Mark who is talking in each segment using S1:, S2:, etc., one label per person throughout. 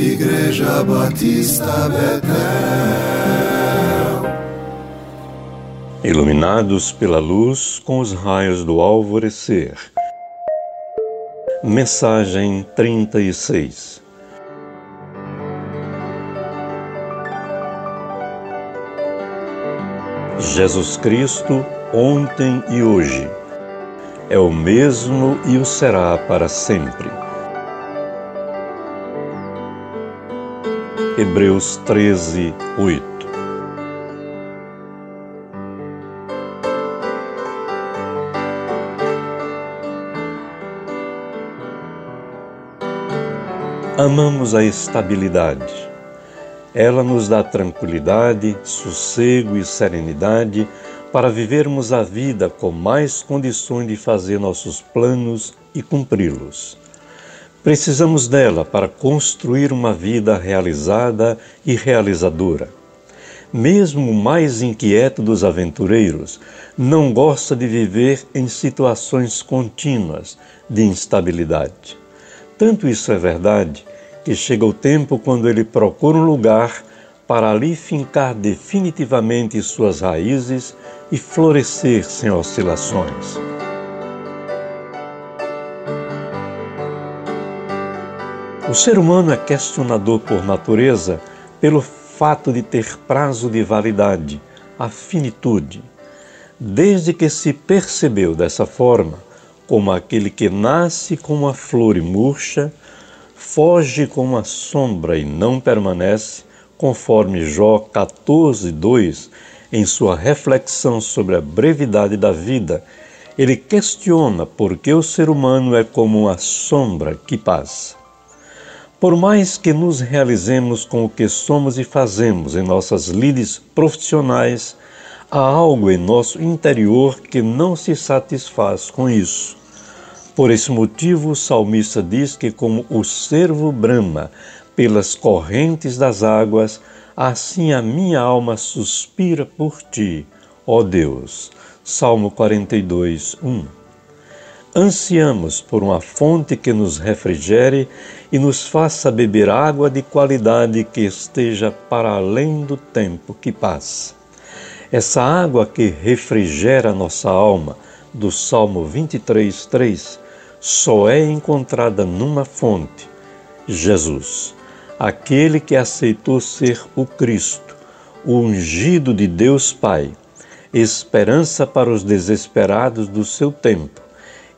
S1: Igreja Batista Betel.
S2: Iluminados pela luz com os raios do alvorecer. Mensagem 36 Jesus Cristo, ontem e hoje, é o mesmo e o será para sempre. Hebreus 13, 8 Amamos a estabilidade. Ela nos dá tranquilidade, sossego e serenidade para vivermos a vida com mais condições de fazer nossos planos e cumpri-los. Precisamos dela para construir uma vida realizada e realizadora. Mesmo o mais inquieto dos aventureiros não gosta de viver em situações contínuas de instabilidade. Tanto isso é verdade que chega o tempo quando ele procura um lugar para ali fincar definitivamente suas raízes e florescer sem oscilações. O ser humano é questionador por natureza pelo fato de ter prazo de validade, a finitude. Desde que se percebeu dessa forma, como aquele que nasce com uma flor e murcha, foge com uma sombra e não permanece, conforme Jó 14, 2, em sua reflexão sobre a brevidade da vida, ele questiona por que o ser humano é como uma sombra que passa. Por mais que nos realizemos com o que somos e fazemos em nossas lides profissionais, há algo em nosso interior que não se satisfaz com isso. Por esse motivo, o salmista diz que, como o cervo brama pelas correntes das águas, assim a minha alma suspira por ti, ó Deus. Salmo 42, 1. Ansiamos por uma fonte que nos refrigere e nos faça beber água de qualidade que esteja para além do tempo que passa. Essa água que refrigera nossa alma, do Salmo 23, 3, só é encontrada numa fonte, Jesus, aquele que aceitou ser o Cristo, o ungido de Deus Pai, esperança para os desesperados do seu tempo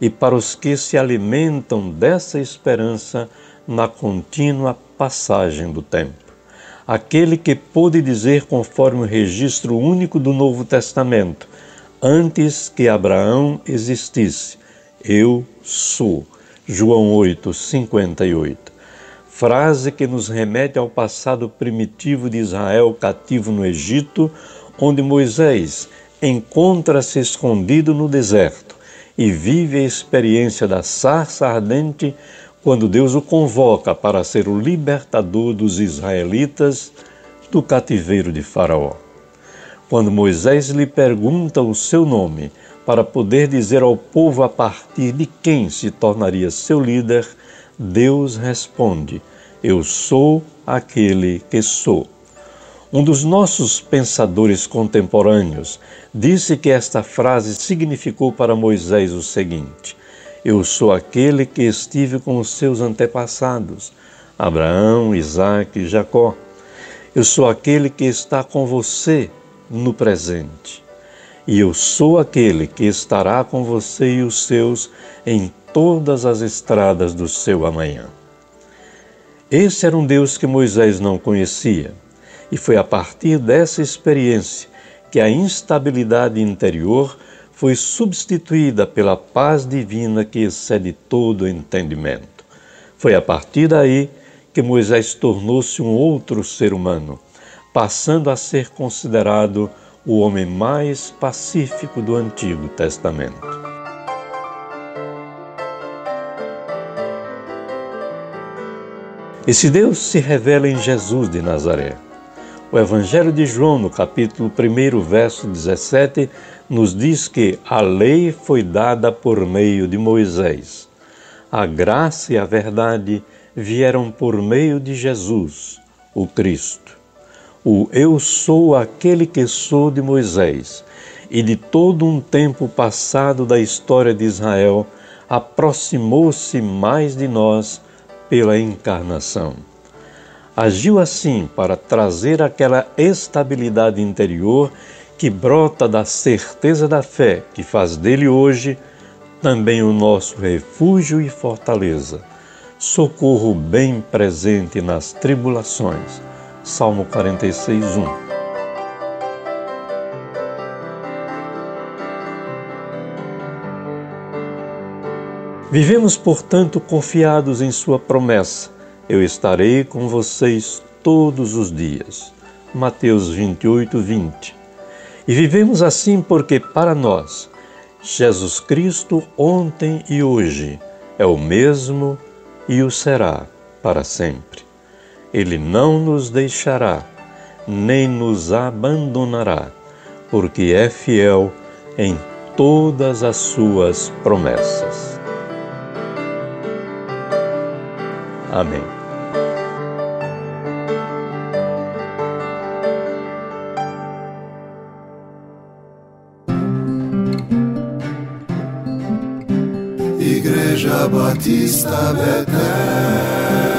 S2: e para os que se alimentam dessa esperança na contínua passagem do tempo. Aquele que pôde dizer, conforme o registro único do Novo Testamento, antes que Abraão existisse, eu sou. João 8, 58. Frase que nos remete ao passado primitivo de Israel cativo no Egito, onde Moisés encontra-se escondido no deserto e vive a experiência da sarça ardente quando Deus o convoca para ser o libertador dos israelitas do cativeiro de Faraó. Quando Moisés lhe pergunta o seu nome, para poder dizer ao povo a partir de quem se tornaria seu líder, Deus responde: Eu sou aquele que sou. Um dos nossos pensadores contemporâneos disse que esta frase significou para Moisés o seguinte: Eu sou aquele que estive com os seus antepassados, Abraão, Isaque e Jacó. Eu sou aquele que está com você no presente e eu sou aquele que estará com você e os seus em todas as estradas do seu amanhã. Esse era um Deus que Moisés não conhecia, e foi a partir dessa experiência que a instabilidade interior foi substituída pela paz divina que excede todo entendimento. Foi a partir daí que Moisés tornou-se um outro ser humano, passando a ser considerado o homem mais pacífico do Antigo Testamento. Esse Deus se revela em Jesus de Nazaré. O Evangelho de João, no capítulo 1, verso 17, nos diz que a lei foi dada por meio de Moisés. A graça e a verdade vieram por meio de Jesus, o Cristo. O Eu sou aquele que sou de Moisés e de todo um tempo passado da história de Israel aproximou-se mais de nós pela encarnação. Agiu assim para trazer aquela estabilidade interior que brota da certeza da fé, que faz dele hoje também o nosso refúgio e fortaleza, socorro bem presente nas tribulações. Salmo 46, 1. Vivemos, portanto, confiados em Sua promessa: Eu estarei com vocês todos os dias. Mateus 28, 20. E vivemos assim porque, para nós, Jesus Cristo, ontem e hoje, é o mesmo e o será para sempre. Ele não nos deixará, nem nos abandonará, porque é fiel em todas as suas promessas. Amém.
S1: Igreja Batista Betel